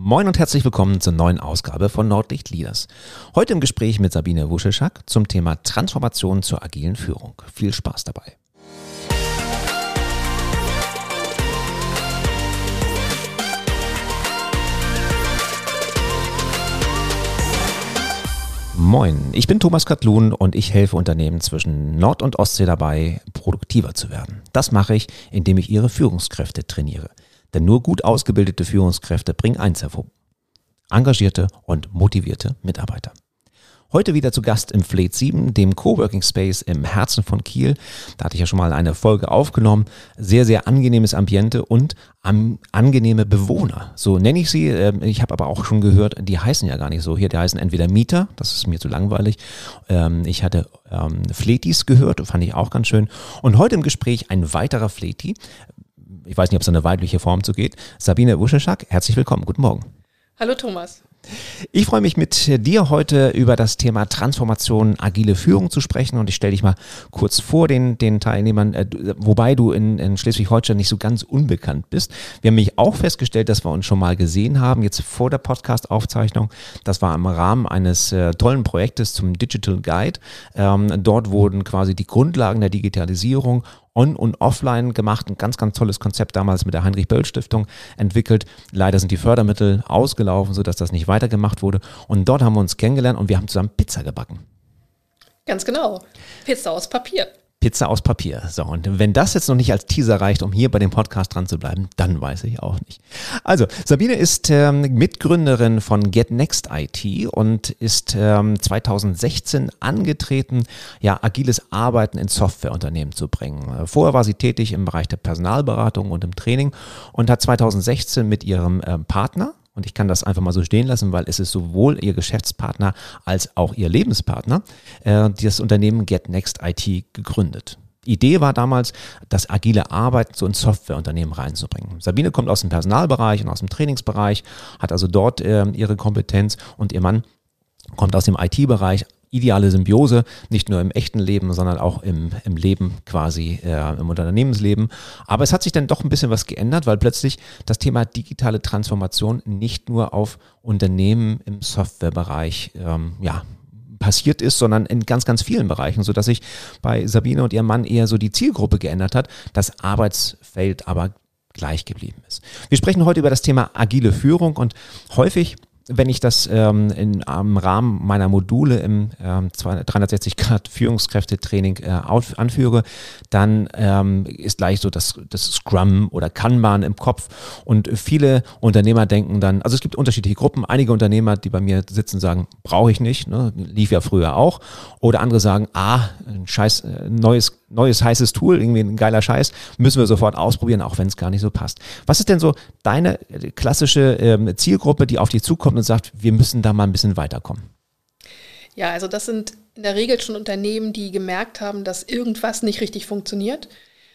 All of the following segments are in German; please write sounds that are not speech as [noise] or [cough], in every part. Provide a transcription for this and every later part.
Moin und herzlich willkommen zur neuen Ausgabe von Nordlicht Leaders. Heute im Gespräch mit Sabine Wuscheschak zum Thema Transformation zur agilen Führung. Viel Spaß dabei. Moin, ich bin Thomas Katlun und ich helfe Unternehmen zwischen Nord- und Ostsee dabei, produktiver zu werden. Das mache ich, indem ich ihre Führungskräfte trainiere. Denn nur gut ausgebildete Führungskräfte bringen eins hervor. Engagierte und motivierte Mitarbeiter. Heute wieder zu Gast im Fleet 7, dem Coworking Space im Herzen von Kiel. Da hatte ich ja schon mal eine Folge aufgenommen. Sehr, sehr angenehmes Ambiente und am, angenehme Bewohner. So nenne ich sie. Ähm, ich habe aber auch schon gehört, die heißen ja gar nicht so hier. Die heißen entweder Mieter, das ist mir zu langweilig. Ähm, ich hatte ähm, Fletis gehört, fand ich auch ganz schön. Und heute im Gespräch ein weiterer Fleti. Ich weiß nicht, ob es eine weibliche Form zu geht. Sabine Wuscheschak, herzlich willkommen. Guten Morgen. Hallo Thomas. Ich freue mich mit dir heute über das Thema Transformation, agile Führung zu sprechen und ich stelle dich mal kurz vor den, den Teilnehmern, äh, wobei du in, in Schleswig-Holstein nicht so ganz unbekannt bist. Wir haben mich auch festgestellt, dass wir uns schon mal gesehen haben, jetzt vor der Podcast-Aufzeichnung. Das war im Rahmen eines äh, tollen Projektes zum Digital Guide. Ähm, dort wurden quasi die Grundlagen der Digitalisierung on- und offline gemacht. Ein ganz, ganz tolles Konzept damals mit der Heinrich-Böll-Stiftung entwickelt. Leider sind die Fördermittel ausgelaufen, sodass das nicht weitergemacht wurde. Und dort haben wir uns kennengelernt und wir haben zusammen Pizza gebacken. Ganz genau. Pizza aus Papier. Pizza aus Papier. So, und wenn das jetzt noch nicht als Teaser reicht, um hier bei dem Podcast dran zu bleiben, dann weiß ich auch nicht. Also, Sabine ist ähm, Mitgründerin von GetNext IT und ist ähm, 2016 angetreten, ja, agiles Arbeiten in Softwareunternehmen zu bringen. Vorher war sie tätig im Bereich der Personalberatung und im Training und hat 2016 mit ihrem ähm, Partner, und ich kann das einfach mal so stehen lassen, weil es ist sowohl ihr Geschäftspartner als auch ihr Lebenspartner, äh, das Unternehmen GetNext IT gegründet. Die Idee war damals, das agile Arbeiten so ins Softwareunternehmen reinzubringen. Sabine kommt aus dem Personalbereich und aus dem Trainingsbereich, hat also dort äh, ihre Kompetenz und ihr Mann kommt aus dem IT-Bereich, ideale Symbiose, nicht nur im echten Leben, sondern auch im, im Leben quasi, äh, im Unternehmensleben. Aber es hat sich dann doch ein bisschen was geändert, weil plötzlich das Thema digitale Transformation nicht nur auf Unternehmen im Softwarebereich ähm, ja, passiert ist, sondern in ganz, ganz vielen Bereichen, sodass sich bei Sabine und ihrem Mann eher so die Zielgruppe geändert hat, das Arbeitsfeld aber gleich geblieben ist. Wir sprechen heute über das Thema agile Führung und häufig wenn ich das ähm, in, im Rahmen meiner Module im ähm, 360 Grad Führungskräftetraining äh, anführe, dann ähm, ist gleich so das, das Scrum oder Kanban im Kopf. Und viele Unternehmer denken dann, also es gibt unterschiedliche Gruppen. Einige Unternehmer, die bei mir sitzen, sagen, brauche ich nicht, ne? lief ja früher auch. Oder andere sagen, ah, ein scheiß äh, neues, neues heißes Tool, irgendwie ein geiler Scheiß, müssen wir sofort ausprobieren, auch wenn es gar nicht so passt. Was ist denn so deine äh, klassische ähm, Zielgruppe, die auf dich zukommt und sagt, wir müssen da mal ein bisschen weiterkommen? Ja, also das sind in der Regel schon Unternehmen, die gemerkt haben, dass irgendwas nicht richtig funktioniert.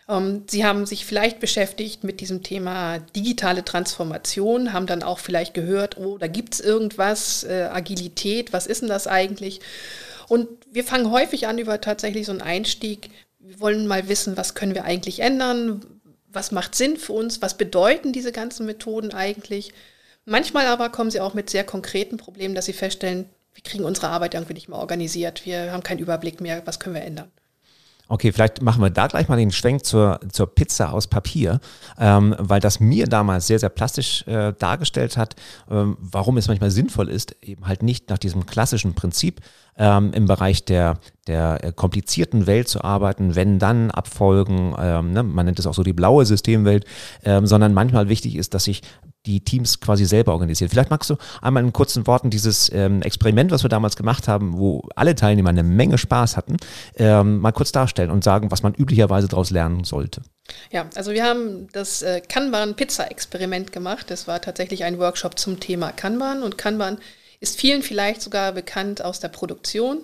Ähm, sie haben sich vielleicht beschäftigt mit diesem Thema digitale Transformation, haben dann auch vielleicht gehört, oh, da gibt es irgendwas, äh, Agilität, was ist denn das eigentlich? Und wir fangen häufig an über tatsächlich so einen Einstieg. Wir wollen mal wissen, was können wir eigentlich ändern? Was macht Sinn für uns? Was bedeuten diese ganzen Methoden eigentlich? Manchmal aber kommen sie auch mit sehr konkreten Problemen, dass sie feststellen, wir kriegen unsere Arbeit irgendwie nicht mehr organisiert, wir haben keinen Überblick mehr, was können wir ändern. Okay, vielleicht machen wir da gleich mal den Schwenk zur, zur Pizza aus Papier, ähm, weil das mir damals sehr, sehr plastisch äh, dargestellt hat, ähm, warum es manchmal sinnvoll ist, eben halt nicht nach diesem klassischen Prinzip ähm, im Bereich der, der äh, komplizierten Welt zu arbeiten, wenn dann Abfolgen, ähm, ne, man nennt es auch so die blaue Systemwelt, ähm, sondern manchmal wichtig ist, dass sich die Teams quasi selber organisieren. Vielleicht magst du einmal in kurzen Worten dieses ähm, Experiment, was wir damals gemacht haben, wo alle Teilnehmer eine Menge Spaß hatten, ähm, mal kurz darstellen und sagen, was man üblicherweise daraus lernen sollte. Ja, also wir haben das äh, Kanban-Pizza-Experiment gemacht. Das war tatsächlich ein Workshop zum Thema Kanban und Kanban ist vielen vielleicht sogar bekannt aus der Produktion.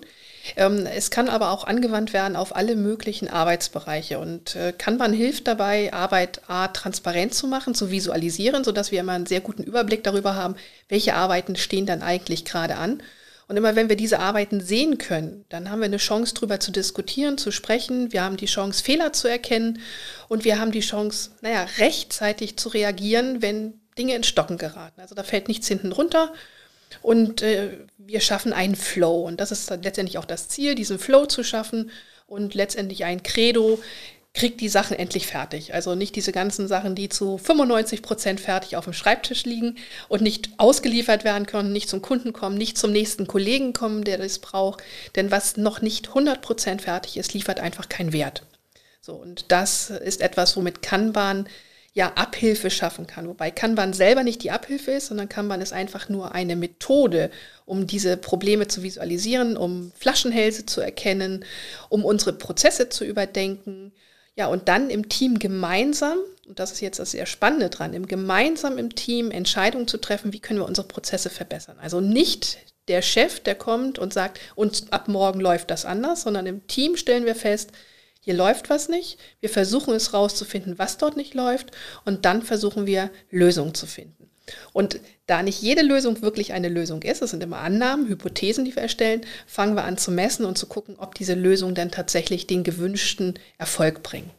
Ähm, es kann aber auch angewandt werden auf alle möglichen Arbeitsbereiche und äh, Kanban hilft dabei, Arbeit A transparent zu machen, zu visualisieren, sodass wir immer einen sehr guten Überblick darüber haben, welche Arbeiten stehen dann eigentlich gerade an. Und immer wenn wir diese Arbeiten sehen können, dann haben wir eine Chance, darüber zu diskutieren, zu sprechen. Wir haben die Chance, Fehler zu erkennen und wir haben die Chance, naja, rechtzeitig zu reagieren, wenn Dinge in Stocken geraten. Also da fällt nichts hinten runter und äh, wir schaffen einen Flow. Und das ist letztendlich auch das Ziel, diesen Flow zu schaffen und letztendlich ein Credo, kriegt die Sachen endlich fertig. Also nicht diese ganzen Sachen, die zu 95 Prozent fertig auf dem Schreibtisch liegen und nicht ausgeliefert werden können, nicht zum Kunden kommen, nicht zum nächsten Kollegen kommen, der das braucht. Denn was noch nicht 100 Prozent fertig ist, liefert einfach keinen Wert. So, und das ist etwas, womit Kanban ja Abhilfe schaffen kann. Wobei Kanban selber nicht die Abhilfe ist, sondern Kanban ist einfach nur eine Methode, um diese Probleme zu visualisieren, um Flaschenhälse zu erkennen, um unsere Prozesse zu überdenken, ja, und dann im Team gemeinsam, und das ist jetzt das sehr Spannende dran, im gemeinsam im Team Entscheidungen zu treffen, wie können wir unsere Prozesse verbessern. Also nicht der Chef, der kommt und sagt, und ab morgen läuft das anders, sondern im Team stellen wir fest, hier läuft was nicht. Wir versuchen es rauszufinden, was dort nicht läuft, und dann versuchen wir Lösungen zu finden. Und da nicht jede Lösung wirklich eine Lösung ist, es sind immer Annahmen, Hypothesen, die wir erstellen, fangen wir an zu messen und zu gucken, ob diese Lösungen dann tatsächlich den gewünschten Erfolg bringen.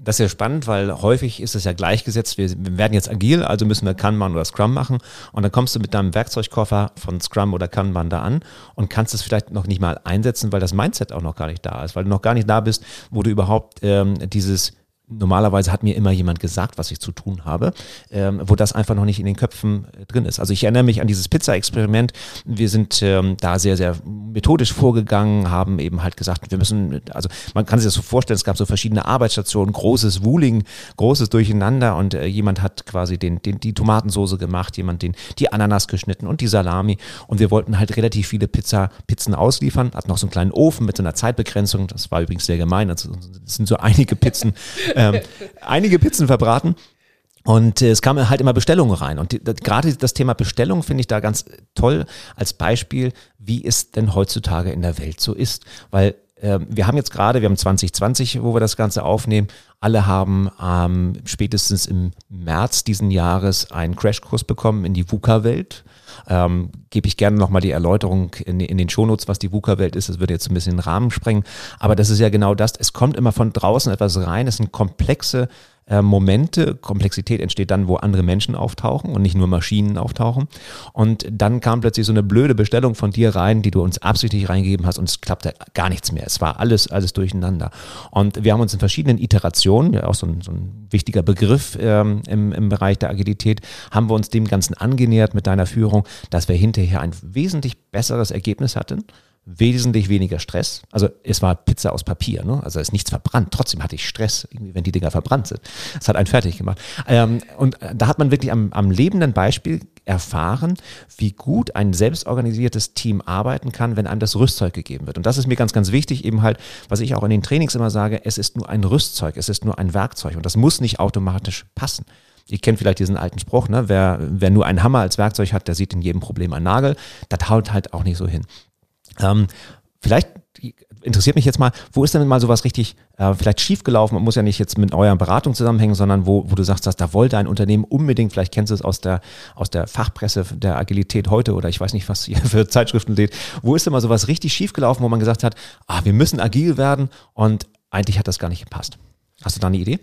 Das ist ja spannend, weil häufig ist es ja gleichgesetzt. Wir, wir, werden jetzt agil, also müssen wir Kanban oder Scrum machen. Und dann kommst du mit deinem Werkzeugkoffer von Scrum oder Kanban da an und kannst es vielleicht noch nicht mal einsetzen, weil das Mindset auch noch gar nicht da ist, weil du noch gar nicht da bist, wo du überhaupt ähm, dieses normalerweise hat mir immer jemand gesagt, was ich zu tun habe, ähm, wo das einfach noch nicht in den Köpfen äh, drin ist. Also ich erinnere mich an dieses Pizza-Experiment. Wir sind ähm, da sehr, sehr methodisch vorgegangen, haben eben halt gesagt, wir müssen, also man kann sich das so vorstellen, es gab so verschiedene Arbeitsstationen, großes Wooling, großes Durcheinander und äh, jemand hat quasi den, den, die Tomatensoße gemacht, jemand den, die Ananas geschnitten und die Salami und wir wollten halt relativ viele Pizza, Pizzen ausliefern, hat noch so einen kleinen Ofen mit so einer Zeitbegrenzung, das war übrigens sehr gemein, also, das sind so einige Pizzen [laughs] ähm, einige Pizzen verbraten. Und äh, es kamen halt immer Bestellungen rein. Und gerade das Thema Bestellung finde ich da ganz toll als Beispiel, wie es denn heutzutage in der Welt so ist. Weil äh, wir haben jetzt gerade, wir haben 2020, wo wir das Ganze aufnehmen, alle haben ähm, spätestens im März diesen Jahres einen Crashkurs bekommen in die VUCA-Welt. Ähm, Gebe ich gerne nochmal die Erläuterung in, in den Shownotes, was die VUCA-Welt ist. Das würde jetzt ein bisschen den Rahmen sprengen. Aber das ist ja genau das. Es kommt immer von draußen etwas rein. Es sind komplexe äh, Momente. Komplexität entsteht dann, wo andere Menschen auftauchen und nicht nur Maschinen auftauchen. Und dann kam plötzlich so eine blöde Bestellung von dir rein, die du uns absichtlich reingegeben hast und es klappte gar nichts mehr. Es war alles, alles durcheinander. Und wir haben uns in verschiedenen Iterationen, ja auch so ein, so ein wichtiger Begriff ähm, im, im Bereich der Agilität, haben wir uns dem Ganzen angenähert mit deiner Führung, dass wir hinterher ein wesentlich besseres Ergebnis hatten wesentlich weniger Stress. Also es war Pizza aus Papier, ne? also es ist nichts verbrannt. Trotzdem hatte ich Stress, wenn die Dinger verbrannt sind. Das hat einen fertig gemacht. Ähm, und da hat man wirklich am, am lebenden Beispiel erfahren, wie gut ein selbstorganisiertes Team arbeiten kann, wenn einem das Rüstzeug gegeben wird. Und das ist mir ganz, ganz wichtig, eben halt, was ich auch in den Trainings immer sage, es ist nur ein Rüstzeug, es ist nur ein Werkzeug und das muss nicht automatisch passen. Ihr kennt vielleicht diesen alten Spruch, ne? wer, wer nur einen Hammer als Werkzeug hat, der sieht in jedem Problem einen Nagel. Das haut halt auch nicht so hin. Ähm, vielleicht interessiert mich jetzt mal, wo ist denn mal sowas richtig äh, vielleicht schiefgelaufen? Man muss ja nicht jetzt mit eurer Beratung zusammenhängen, sondern wo, wo du sagst, dass da wollte ein Unternehmen unbedingt, vielleicht kennst du es aus der, aus der Fachpresse der Agilität heute oder ich weiß nicht, was ihr [laughs] für Zeitschriften seht. Wo ist denn mal sowas richtig schiefgelaufen, wo man gesagt hat, ah, wir müssen agil werden und eigentlich hat das gar nicht gepasst? Hast du da eine Idee?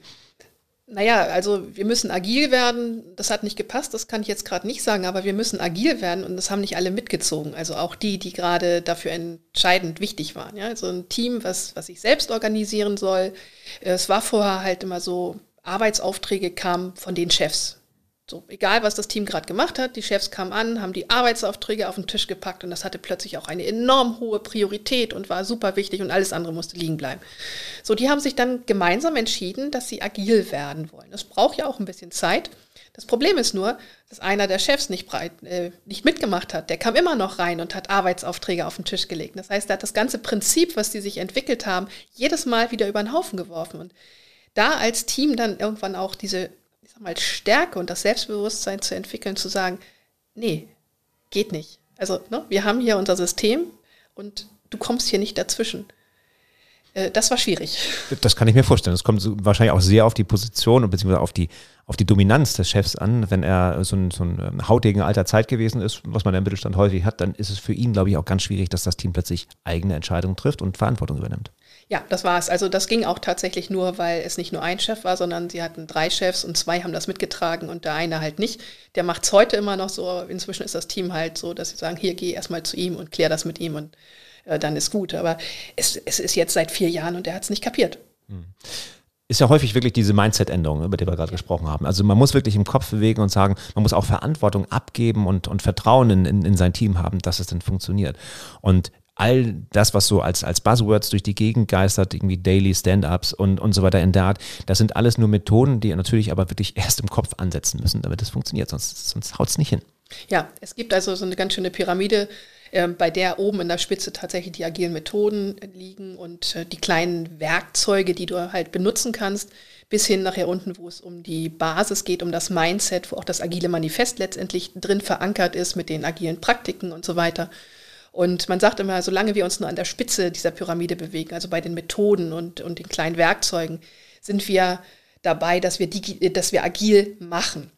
Naja, also wir müssen agil werden. Das hat nicht gepasst, das kann ich jetzt gerade nicht sagen, aber wir müssen agil werden und das haben nicht alle mitgezogen. Also auch die, die gerade dafür entscheidend wichtig waren. Ja? Also ein Team, was, was sich selbst organisieren soll. Es war vorher halt immer so, Arbeitsaufträge kamen von den Chefs. So, egal was das Team gerade gemacht hat, die Chefs kamen an, haben die Arbeitsaufträge auf den Tisch gepackt und das hatte plötzlich auch eine enorm hohe Priorität und war super wichtig und alles andere musste liegen bleiben. So, die haben sich dann gemeinsam entschieden, dass sie agil werden wollen. Das braucht ja auch ein bisschen Zeit. Das Problem ist nur, dass einer der Chefs nicht, breit, äh, nicht mitgemacht hat. Der kam immer noch rein und hat Arbeitsaufträge auf den Tisch gelegt. Das heißt, er hat das ganze Prinzip, was die sich entwickelt haben, jedes Mal wieder über den Haufen geworfen. Und da als Team dann irgendwann auch diese ich sag mal, Stärke und das Selbstbewusstsein zu entwickeln, zu sagen, nee, geht nicht. Also ne, wir haben hier unser System und du kommst hier nicht dazwischen. Äh, das war schwierig. Das kann ich mir vorstellen. Es kommt wahrscheinlich auch sehr auf die Position und beziehungsweise auf die, auf die Dominanz des Chefs an. Wenn er so ein, so ein ähm, hautigen alter Zeit gewesen ist, was man im Mittelstand häufig hat, dann ist es für ihn, glaube ich, auch ganz schwierig, dass das Team plötzlich eigene Entscheidungen trifft und Verantwortung übernimmt. Ja, das war es. Also das ging auch tatsächlich nur, weil es nicht nur ein Chef war, sondern sie hatten drei Chefs und zwei haben das mitgetragen und der eine halt nicht. Der macht es heute immer noch so. Inzwischen ist das Team halt so, dass sie sagen, hier geh erstmal zu ihm und klär das mit ihm und äh, dann ist gut. Aber es, es ist jetzt seit vier Jahren und er hat es nicht kapiert. Hm ist ja häufig wirklich diese Mindset-Änderung, über die wir gerade gesprochen haben. Also man muss wirklich im Kopf bewegen und sagen, man muss auch Verantwortung abgeben und, und Vertrauen in, in, in sein Team haben, dass es dann funktioniert. Und all das, was so als, als Buzzwords durch die Gegend geistert, irgendwie Daily Stand-ups und, und so weiter in der Art, das sind alles nur Methoden, die natürlich aber wirklich [laughs] erst im Kopf ansetzen müssen, damit es funktioniert, sonst, sonst haut es nicht hin. Ja, es gibt also so eine ganz schöne Pyramide, bei der oben in der Spitze tatsächlich die agilen Methoden liegen und äh, die kleinen Werkzeuge, die du halt benutzen kannst, bis hin nachher unten, wo es um die Basis geht, um das Mindset, wo auch das agile Manifest letztendlich drin verankert ist mit den agilen Praktiken und so weiter. Und man sagt immer, solange wir uns nur an der Spitze dieser Pyramide bewegen, also bei den Methoden und, und den kleinen Werkzeugen, sind wir dabei, dass wir, digi dass wir agil machen.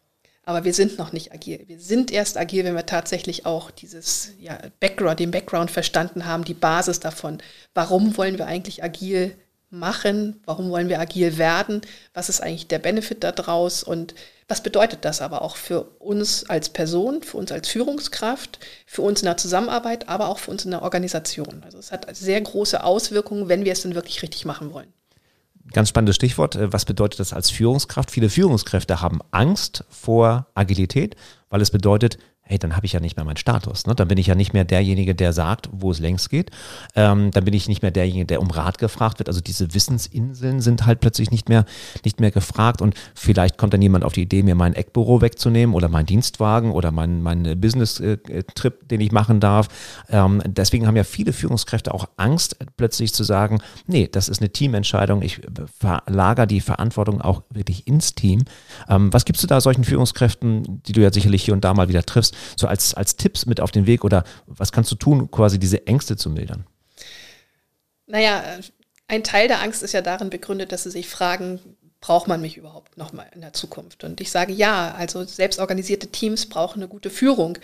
Aber wir sind noch nicht agil. Wir sind erst agil, wenn wir tatsächlich auch dieses ja, Background, den Background verstanden haben, die Basis davon. Warum wollen wir eigentlich agil machen? Warum wollen wir agil werden? Was ist eigentlich der Benefit daraus? Und was bedeutet das aber auch für uns als Person, für uns als Führungskraft, für uns in der Zusammenarbeit, aber auch für uns in der Organisation? Also es hat sehr große Auswirkungen, wenn wir es denn wirklich richtig machen wollen. Ganz spannendes Stichwort. Äh, was bedeutet das als Führungskraft? Viele Führungskräfte haben Angst vor Agilität, weil es bedeutet, hey, dann habe ich ja nicht mehr meinen Status. Ne? Dann bin ich ja nicht mehr derjenige, der sagt, wo es längst geht. Ähm, dann bin ich nicht mehr derjenige, der um Rat gefragt wird. Also diese Wissensinseln sind halt plötzlich nicht mehr, nicht mehr gefragt. Und vielleicht kommt dann jemand auf die Idee, mir mein Eckbüro wegzunehmen oder meinen Dienstwagen oder meinen mein Business-Trip, den ich machen darf. Ähm, deswegen haben ja viele Führungskräfte auch Angst, plötzlich zu sagen, nee, das ist eine Teamentscheidung. Ich verlagere die Verantwortung auch wirklich ins Team. Ähm, was gibst du da solchen Führungskräften, die du ja sicherlich hier und da mal wieder triffst? So als, als Tipps mit auf den Weg oder was kannst du tun, quasi diese Ängste zu mildern? Naja, ein Teil der Angst ist ja darin begründet, dass sie sich fragen, braucht man mich überhaupt nochmal in der Zukunft? Und ich sage ja, also selbstorganisierte Teams brauchen eine gute Führung.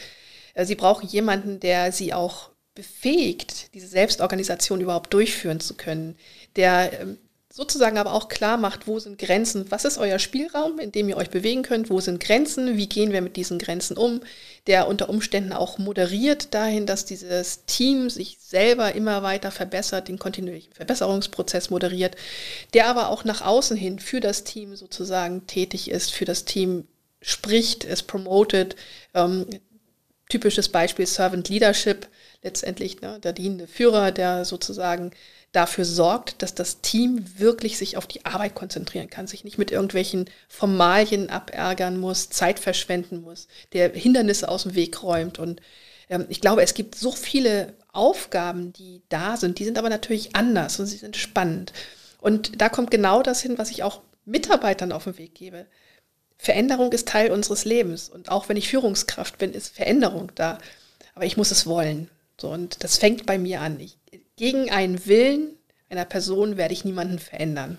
Äh, sie brauchen jemanden, der sie auch befähigt, diese Selbstorganisation überhaupt durchführen zu können, der ähm, sozusagen aber auch klar macht, wo sind Grenzen, was ist euer Spielraum, in dem ihr euch bewegen könnt, wo sind Grenzen, wie gehen wir mit diesen Grenzen um, der unter Umständen auch moderiert dahin, dass dieses Team sich selber immer weiter verbessert, den kontinuierlichen Verbesserungsprozess moderiert, der aber auch nach außen hin für das Team sozusagen tätig ist, für das Team spricht, es promotet. Ähm, typisches Beispiel Servant Leadership, letztendlich ne, der dienende Führer, der sozusagen dafür sorgt, dass das Team wirklich sich auf die Arbeit konzentrieren kann, sich nicht mit irgendwelchen Formalien abärgern muss, Zeit verschwenden muss, der Hindernisse aus dem Weg räumt. Und ähm, ich glaube, es gibt so viele Aufgaben, die da sind, die sind aber natürlich anders und sie sind spannend. Und da kommt genau das hin, was ich auch Mitarbeitern auf den Weg gebe. Veränderung ist Teil unseres Lebens. Und auch wenn ich Führungskraft bin, ist Veränderung da. Aber ich muss es wollen. So, und das fängt bei mir an. Ich, gegen einen Willen einer Person werde ich niemanden verändern.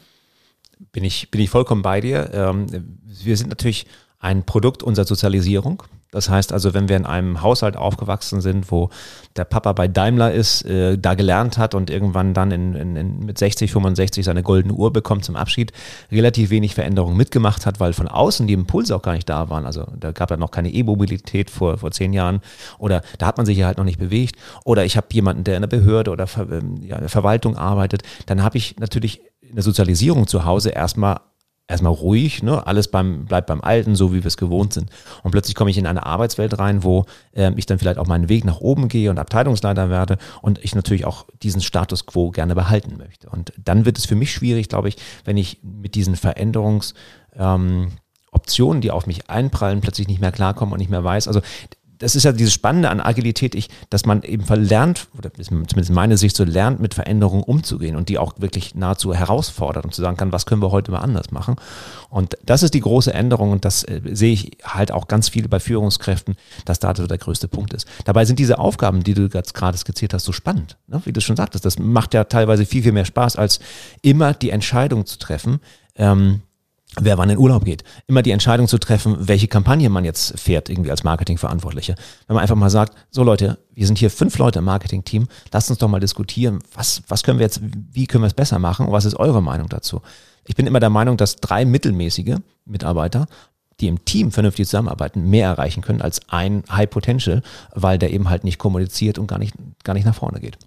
Bin ich, bin ich vollkommen bei dir. Ähm, wir sind natürlich ein Produkt unserer Sozialisierung. Das heißt also, wenn wir in einem Haushalt aufgewachsen sind, wo der Papa bei Daimler ist, äh, da gelernt hat und irgendwann dann in, in, in mit 60, 65 seine goldene Uhr bekommt zum Abschied, relativ wenig Veränderungen mitgemacht hat, weil von außen die Impulse auch gar nicht da waren. Also da gab ja noch keine E-Mobilität vor, vor zehn Jahren oder da hat man sich ja halt noch nicht bewegt. Oder ich habe jemanden, der in der Behörde oder Ver, ähm, ja, Verwaltung arbeitet, dann habe ich natürlich in der Sozialisierung zu Hause erstmal erstmal ruhig, ne? alles beim, bleibt beim Alten, so wie wir es gewohnt sind. Und plötzlich komme ich in eine Arbeitswelt rein, wo äh, ich dann vielleicht auch meinen Weg nach oben gehe und Abteilungsleiter werde und ich natürlich auch diesen Status quo gerne behalten möchte. Und dann wird es für mich schwierig, glaube ich, wenn ich mit diesen Veränderungsoptionen, ähm, die auf mich einprallen, plötzlich nicht mehr klarkomme und nicht mehr weiß. Also das ist ja dieses Spannende an Agilität, ich, dass man eben verlernt, oder zumindest meine Sicht so lernt, mit Veränderungen umzugehen und die auch wirklich nahezu herausfordert und zu sagen kann, was können wir heute mal anders machen. Und das ist die große Änderung und das äh, sehe ich halt auch ganz viel bei Führungskräften, dass da der größte Punkt ist. Dabei sind diese Aufgaben, die du gerade skizziert hast, so spannend, ne? wie du schon sagtest. Das macht ja teilweise viel, viel mehr Spaß, als immer die Entscheidung zu treffen, ähm, wer wann in Urlaub geht. Immer die Entscheidung zu treffen, welche Kampagne man jetzt fährt, irgendwie als Marketingverantwortliche. Wenn man einfach mal sagt, so Leute, wir sind hier fünf Leute im Marketingteam, lasst uns doch mal diskutieren, was, was können wir jetzt, wie können wir es besser machen und was ist eure Meinung dazu? Ich bin immer der Meinung, dass drei mittelmäßige Mitarbeiter die im Team vernünftig zusammenarbeiten, mehr erreichen können als ein High Potential, weil der eben halt nicht kommuniziert und gar nicht, gar nicht nach vorne geht.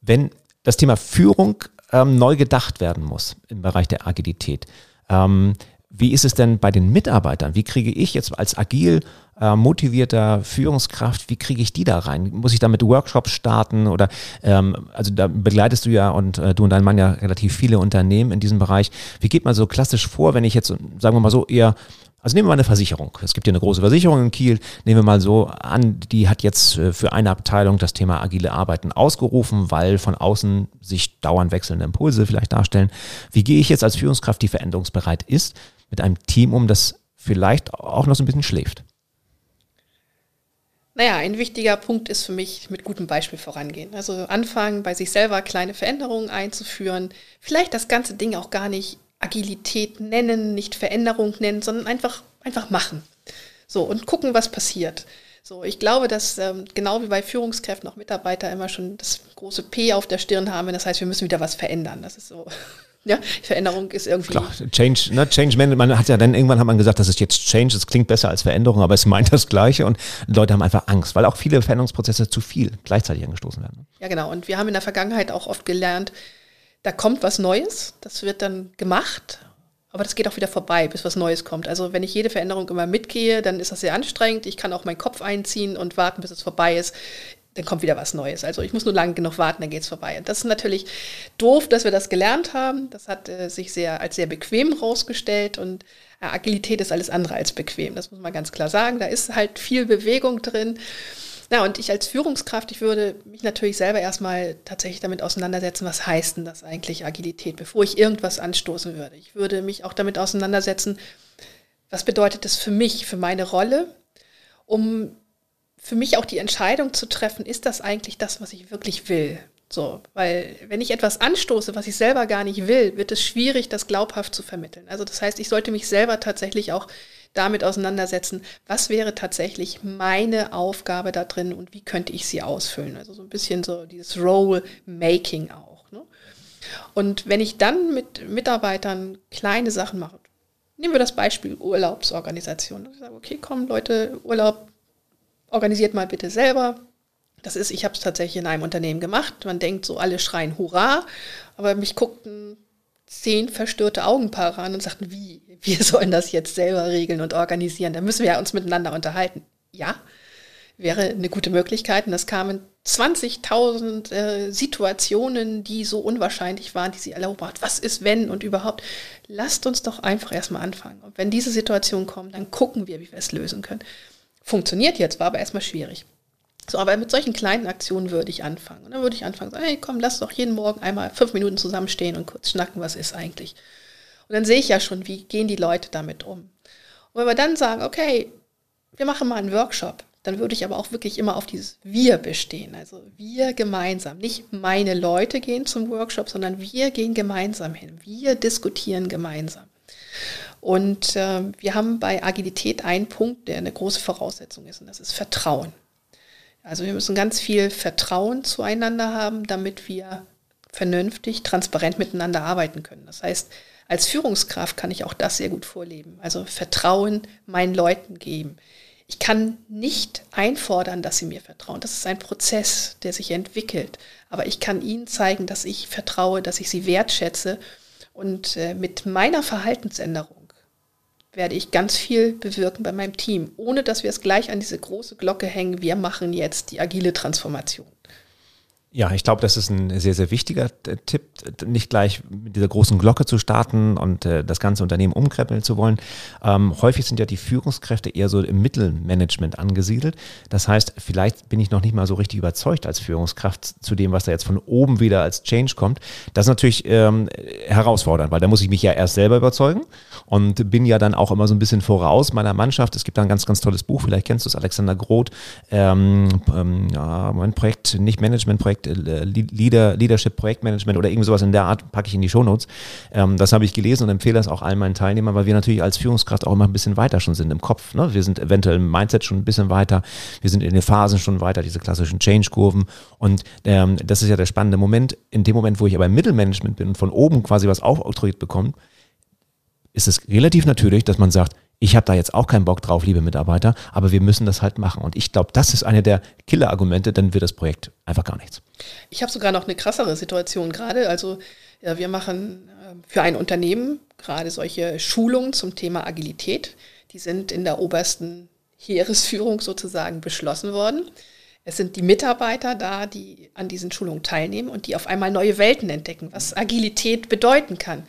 Wenn das Thema Führung ähm, neu gedacht werden muss im Bereich der Agilität. Ähm, wie ist es denn bei den Mitarbeitern? Wie kriege ich jetzt als agil äh, motivierter Führungskraft, wie kriege ich die da rein? Muss ich da mit Workshops starten oder ähm, also da begleitest du ja und äh, du und dein Mann ja relativ viele Unternehmen in diesem Bereich. Wie geht man so klassisch vor, wenn ich jetzt, sagen wir mal so, eher also nehmen wir mal eine Versicherung. Es gibt hier eine große Versicherung in Kiel. Nehmen wir mal so an, die hat jetzt äh, für eine Abteilung das Thema agile Arbeiten ausgerufen, weil von außen sich dauernd wechselnde Impulse vielleicht darstellen. Wie gehe ich jetzt als Führungskraft, die veränderungsbereit ist, mit einem Team um, das vielleicht auch noch so ein bisschen schläft? Naja, ein wichtiger Punkt ist für mich mit gutem Beispiel vorangehen. Also anfangen, bei sich selber kleine Veränderungen einzuführen. Vielleicht das ganze Ding auch gar nicht Agilität nennen, nicht Veränderung nennen, sondern einfach, einfach machen. So, und gucken, was passiert. So, ich glaube, dass ähm, genau wie bei Führungskräften auch Mitarbeiter immer schon das große P auf der Stirn haben. Das heißt, wir müssen wieder was verändern. Das ist so. [laughs] Ja, Veränderung ist irgendwie. Klar, Change, ne, Change Management, man hat ja dann irgendwann hat man gesagt, das ist jetzt Change, das klingt besser als Veränderung, aber es meint das Gleiche und Leute haben einfach Angst, weil auch viele Veränderungsprozesse zu viel gleichzeitig angestoßen werden. Ja, genau. Und wir haben in der Vergangenheit auch oft gelernt, da kommt was Neues, das wird dann gemacht, aber das geht auch wieder vorbei, bis was Neues kommt. Also wenn ich jede Veränderung immer mitgehe, dann ist das sehr anstrengend. Ich kann auch meinen Kopf einziehen und warten, bis es vorbei ist. Dann kommt wieder was Neues. Also ich muss nur lange genug warten, dann geht es vorbei. Und das ist natürlich doof, dass wir das gelernt haben. Das hat äh, sich sehr als sehr bequem rausgestellt und äh, Agilität ist alles andere als bequem. Das muss man ganz klar sagen. Da ist halt viel Bewegung drin. Na, und ich als Führungskraft, ich würde mich natürlich selber erstmal tatsächlich damit auseinandersetzen, was heißt denn das eigentlich Agilität, bevor ich irgendwas anstoßen würde. Ich würde mich auch damit auseinandersetzen, was bedeutet das für mich, für meine Rolle, um für mich auch die Entscheidung zu treffen, ist das eigentlich das, was ich wirklich will? So, weil wenn ich etwas anstoße, was ich selber gar nicht will, wird es schwierig, das glaubhaft zu vermitteln. Also das heißt, ich sollte mich selber tatsächlich auch damit auseinandersetzen, was wäre tatsächlich meine Aufgabe da drin und wie könnte ich sie ausfüllen. Also so ein bisschen so dieses Role-Making auch. Ne? Und wenn ich dann mit Mitarbeitern kleine Sachen mache, nehmen wir das Beispiel Urlaubsorganisation. Ich sage, okay, komm Leute, Urlaub organisiert mal bitte selber. Das ist, ich habe es tatsächlich in einem Unternehmen gemacht. Man denkt so, alle schreien Hurra, aber mich guckten zehn verstörte Augenpaare an und sagten, wie, wir sollen das jetzt selber regeln und organisieren. Da müssen wir ja uns miteinander unterhalten. Ja, wäre eine gute Möglichkeit. Und es kamen 20.000 äh, Situationen, die so unwahrscheinlich waren, die sie erlaubt hat. Was ist, wenn und überhaupt? Lasst uns doch einfach erstmal anfangen. Und wenn diese Situationen kommen, dann gucken wir, wie wir es lösen können. Funktioniert jetzt, war aber erstmal schwierig. So, aber mit solchen kleinen Aktionen würde ich anfangen. Und dann würde ich anfangen, sagen, hey, komm, lass doch jeden Morgen einmal fünf Minuten zusammenstehen und kurz schnacken, was ist eigentlich. Und dann sehe ich ja schon, wie gehen die Leute damit um. Und wenn wir dann sagen, okay, wir machen mal einen Workshop, dann würde ich aber auch wirklich immer auf dieses Wir bestehen. Also wir gemeinsam. Nicht meine Leute gehen zum Workshop, sondern wir gehen gemeinsam hin. Wir diskutieren gemeinsam. Und äh, wir haben bei Agilität einen Punkt, der eine große Voraussetzung ist, und das ist Vertrauen. Also wir müssen ganz viel Vertrauen zueinander haben, damit wir vernünftig, transparent miteinander arbeiten können. Das heißt, als Führungskraft kann ich auch das sehr gut vorleben. Also Vertrauen meinen Leuten geben. Ich kann nicht einfordern, dass sie mir vertrauen. Das ist ein Prozess, der sich entwickelt. Aber ich kann ihnen zeigen, dass ich vertraue, dass ich sie wertschätze. Und äh, mit meiner Verhaltensänderung werde ich ganz viel bewirken bei meinem Team, ohne dass wir es gleich an diese große Glocke hängen, wir machen jetzt die agile Transformation. Ja, ich glaube, das ist ein sehr, sehr wichtiger äh, Tipp, nicht gleich mit dieser großen Glocke zu starten und äh, das ganze Unternehmen umkrempeln zu wollen. Ähm, häufig sind ja die Führungskräfte eher so im Mittelmanagement angesiedelt. Das heißt, vielleicht bin ich noch nicht mal so richtig überzeugt als Führungskraft zu dem, was da jetzt von oben wieder als Change kommt. Das ist natürlich ähm, herausfordernd, weil da muss ich mich ja erst selber überzeugen und bin ja dann auch immer so ein bisschen voraus meiner Mannschaft. Es gibt da ein ganz, ganz tolles Buch, vielleicht kennst du es, Alexander Groth, ähm, ähm, ja, mein Projekt, nicht Managementprojekt, äh, Leader, Leadership Projektmanagement oder irgend sowas in der Art, packe ich in die Shownotes. Ähm, das habe ich gelesen und empfehle das auch allen meinen Teilnehmern, weil wir natürlich als Führungskraft auch immer ein bisschen weiter schon sind im Kopf. Ne? Wir sind eventuell im Mindset schon ein bisschen weiter, wir sind in den Phasen schon weiter, diese klassischen Change-Kurven. Und ähm, das ist ja der spannende Moment. In dem Moment, wo ich aber im Mittelmanagement bin und von oben quasi was aufoktroyiert bekomme, ist es relativ natürlich, dass man sagt, ich habe da jetzt auch keinen Bock drauf, liebe Mitarbeiter, aber wir müssen das halt machen. Und ich glaube, das ist eine der Killer-Argumente, dann wird das Projekt einfach gar nichts. Ich habe sogar noch eine krassere Situation gerade. Also ja, wir machen äh, für ein Unternehmen gerade solche Schulungen zum Thema Agilität. Die sind in der obersten Heeresführung sozusagen beschlossen worden. Es sind die Mitarbeiter da, die an diesen Schulungen teilnehmen und die auf einmal neue Welten entdecken, was Agilität bedeuten kann.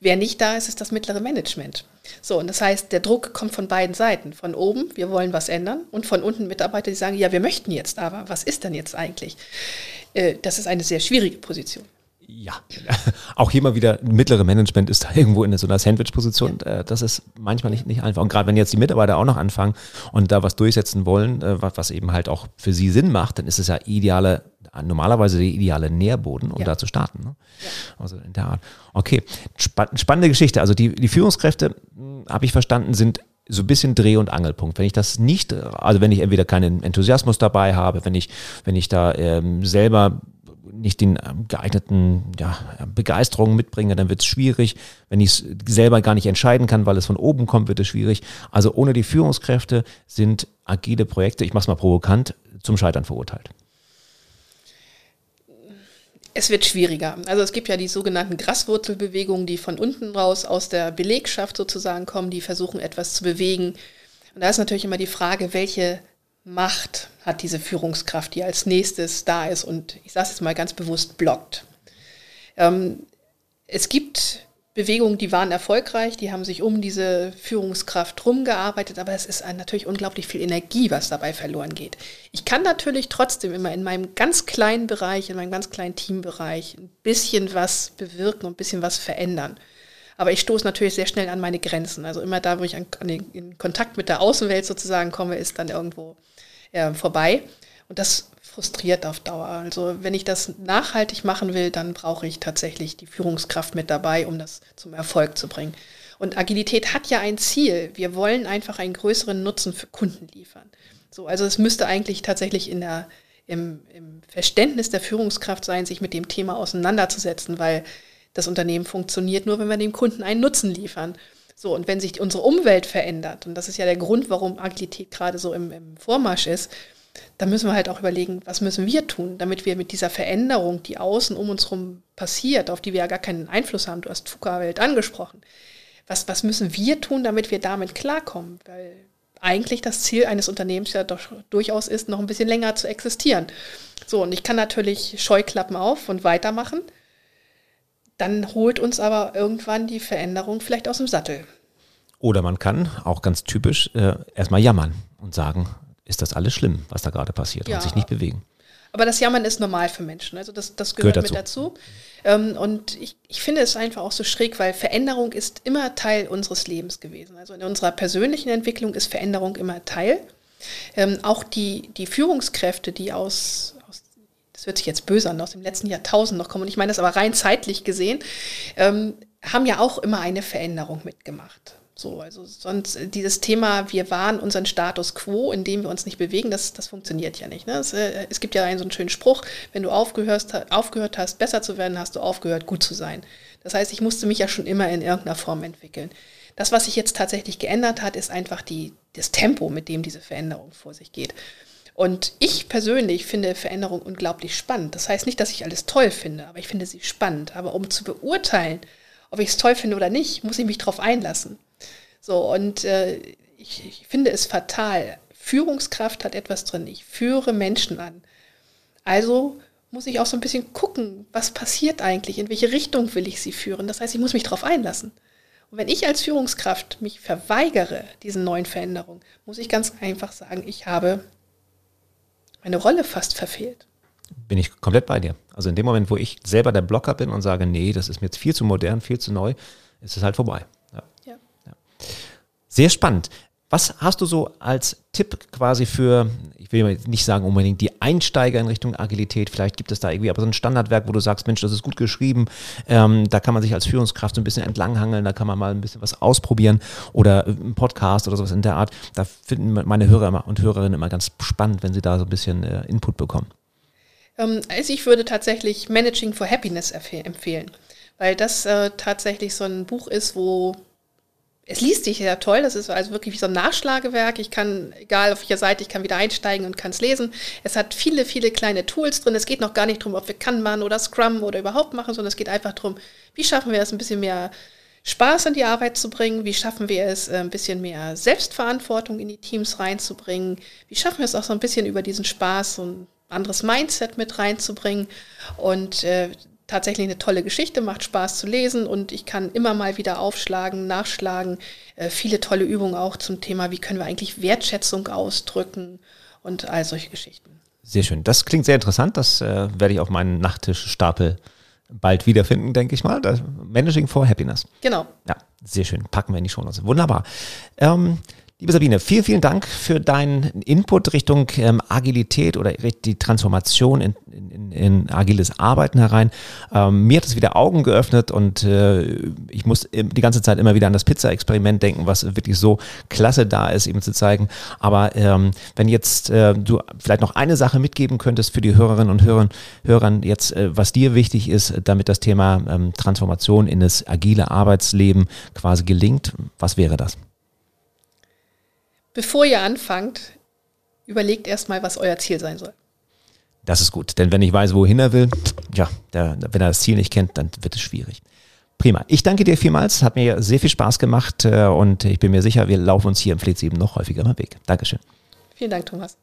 Wer nicht da ist, ist das mittlere Management. So, und das heißt, der Druck kommt von beiden Seiten. Von oben, wir wollen was ändern, und von unten Mitarbeiter, die sagen, ja, wir möchten jetzt, aber was ist denn jetzt eigentlich? Äh, das ist eine sehr schwierige Position. Ja, [laughs] auch hier mal wieder, mittlere Management ist da [laughs] irgendwo in so einer Sandwich-Position. Ja. Äh, das ist manchmal nicht, nicht einfach. Und gerade wenn jetzt die Mitarbeiter auch noch anfangen und da was durchsetzen wollen, äh, was eben halt auch für sie Sinn macht, dann ist es ja ideale normalerweise der ideale Nährboden, um ja. da zu starten. Ne? Ja. Also in der Art. Okay, spannende Geschichte. Also die, die Führungskräfte, hm, habe ich verstanden, sind so ein bisschen Dreh- und Angelpunkt. Wenn ich das nicht, also wenn ich entweder keinen Enthusiasmus dabei habe, wenn ich, wenn ich da ähm, selber nicht den ähm, geeigneten ja, Begeisterung mitbringe, dann wird es schwierig. Wenn ich es selber gar nicht entscheiden kann, weil es von oben kommt, wird es schwierig. Also ohne die Führungskräfte sind agile Projekte, ich mache es mal provokant, zum Scheitern verurteilt. Es wird schwieriger. Also es gibt ja die sogenannten Graswurzelbewegungen, die von unten raus aus der Belegschaft sozusagen kommen, die versuchen etwas zu bewegen. Und da ist natürlich immer die Frage, welche Macht hat diese Führungskraft, die als nächstes da ist und ich sage es jetzt mal ganz bewusst blockt. Ähm, es gibt Bewegungen, die waren erfolgreich, die haben sich um diese Führungskraft rumgearbeitet, aber es ist natürlich unglaublich viel Energie, was dabei verloren geht. Ich kann natürlich trotzdem immer in meinem ganz kleinen Bereich, in meinem ganz kleinen Teambereich ein bisschen was bewirken und ein bisschen was verändern. Aber ich stoße natürlich sehr schnell an meine Grenzen. Also immer da, wo ich an, an den, in Kontakt mit der Außenwelt sozusagen komme, ist dann irgendwo äh, vorbei. Und das frustriert auf Dauer. Also wenn ich das nachhaltig machen will, dann brauche ich tatsächlich die Führungskraft mit dabei, um das zum Erfolg zu bringen. Und Agilität hat ja ein Ziel. Wir wollen einfach einen größeren Nutzen für Kunden liefern. So, also es müsste eigentlich tatsächlich in der, im, im Verständnis der Führungskraft sein, sich mit dem Thema auseinanderzusetzen, weil das Unternehmen funktioniert nur, wenn wir dem Kunden einen Nutzen liefern. So, und wenn sich unsere Umwelt verändert, und das ist ja der Grund, warum Agilität gerade so im, im Vormarsch ist, da müssen wir halt auch überlegen, was müssen wir tun, damit wir mit dieser Veränderung, die außen um uns herum passiert, auf die wir ja gar keinen Einfluss haben, du hast VUCA-Welt angesprochen, was, was müssen wir tun, damit wir damit klarkommen? Weil eigentlich das Ziel eines Unternehmens ja doch durchaus ist, noch ein bisschen länger zu existieren. So, und ich kann natürlich Scheuklappen auf und weitermachen. Dann holt uns aber irgendwann die Veränderung vielleicht aus dem Sattel. Oder man kann, auch ganz typisch, äh, erstmal jammern und sagen, ist das alles schlimm, was da gerade passiert ja. und sich nicht bewegen. Aber das Jammern ist normal für Menschen. Also das, das gehört, gehört dazu. mit dazu. Ähm, und ich, ich finde es einfach auch so schräg, weil Veränderung ist immer Teil unseres Lebens gewesen. Also in unserer persönlichen Entwicklung ist Veränderung immer Teil. Ähm, auch die, die Führungskräfte, die aus, aus, das hört sich jetzt böse an, aus dem letzten Jahrtausend noch kommen, und ich meine das aber rein zeitlich gesehen, ähm, haben ja auch immer eine Veränderung mitgemacht. So, also sonst äh, dieses Thema, wir wahren unseren Status quo, in dem wir uns nicht bewegen, das, das funktioniert ja nicht. Ne? Es, äh, es, gibt ja einen so einen schönen Spruch, wenn du aufgehört, aufgehört hast, besser zu werden, hast du aufgehört, gut zu sein. Das heißt, ich musste mich ja schon immer in irgendeiner Form entwickeln. Das, was sich jetzt tatsächlich geändert hat, ist einfach die, das Tempo, mit dem diese Veränderung vor sich geht. Und ich persönlich finde Veränderung unglaublich spannend. Das heißt nicht, dass ich alles toll finde, aber ich finde sie spannend. Aber um zu beurteilen, ob ich es toll finde oder nicht, muss ich mich darauf einlassen. So, und äh, ich, ich finde es fatal. Führungskraft hat etwas drin. Ich führe Menschen an. Also muss ich auch so ein bisschen gucken, was passiert eigentlich, in welche Richtung will ich sie führen. Das heißt, ich muss mich darauf einlassen. Und wenn ich als Führungskraft mich verweigere diesen neuen Veränderungen, muss ich ganz einfach sagen, ich habe meine Rolle fast verfehlt. Bin ich komplett bei dir. Also in dem Moment, wo ich selber der Blocker bin und sage, nee, das ist mir jetzt viel zu modern, viel zu neu, ist es halt vorbei. Ja. Ja. Sehr spannend. Was hast du so als Tipp quasi für, ich will nicht sagen unbedingt die Einsteiger in Richtung Agilität, vielleicht gibt es da irgendwie aber so ein Standardwerk, wo du sagst, Mensch, das ist gut geschrieben, ähm, da kann man sich als Führungskraft so ein bisschen entlanghangeln, da kann man mal ein bisschen was ausprobieren oder ein Podcast oder sowas in der Art. Da finden meine Hörer und Hörerinnen immer ganz spannend, wenn sie da so ein bisschen äh, Input bekommen. Ähm, also ich würde tatsächlich Managing for Happiness empfehlen, weil das äh, tatsächlich so ein Buch ist, wo es liest sich ja toll, das ist also wirklich wie so ein Nachschlagewerk. Ich kann, egal auf welcher Seite, ich kann wieder einsteigen und kann es lesen. Es hat viele, viele kleine Tools drin. Es geht noch gar nicht darum, ob wir Kanban oder Scrum oder überhaupt machen, sondern es geht einfach darum, wie schaffen wir es, ein bisschen mehr Spaß in die Arbeit zu bringen? Wie schaffen wir es, äh, ein bisschen mehr Selbstverantwortung in die Teams reinzubringen? Wie schaffen wir es auch so ein bisschen über diesen Spaß ein anderes Mindset mit reinzubringen? Und äh, tatsächlich eine tolle Geschichte, macht Spaß zu lesen und ich kann immer mal wieder aufschlagen, nachschlagen. Äh, viele tolle Übungen auch zum Thema, wie können wir eigentlich Wertschätzung ausdrücken und all solche Geschichten. Sehr schön. Das klingt sehr interessant. Das äh, werde ich auf meinen Nachttischstapel bald wiederfinden, denke ich mal. Das Managing for Happiness. Genau. Ja, sehr schön. Packen wir in die Show Wunderbar. Ähm, Liebe Sabine, vielen, vielen Dank für deinen Input Richtung ähm, Agilität oder die Transformation in, in, in agiles Arbeiten herein. Ähm, mir hat es wieder Augen geöffnet und äh, ich muss die ganze Zeit immer wieder an das Pizza-Experiment denken, was wirklich so klasse da ist, eben zu zeigen. Aber ähm, wenn jetzt äh, du vielleicht noch eine Sache mitgeben könntest für die Hörerinnen und Hörer, Hörern jetzt, äh, was dir wichtig ist, damit das Thema ähm, Transformation in das agile Arbeitsleben quasi gelingt, was wäre das? Bevor ihr anfangt, überlegt erstmal, was euer Ziel sein soll. Das ist gut, denn wenn ich weiß, wohin er will, ja, der, wenn er das Ziel nicht kennt, dann wird es schwierig. Prima. Ich danke dir vielmals, hat mir sehr viel Spaß gemacht äh, und ich bin mir sicher, wir laufen uns hier im Fleet 7 noch häufiger mal Weg. Dankeschön. Vielen Dank, Thomas.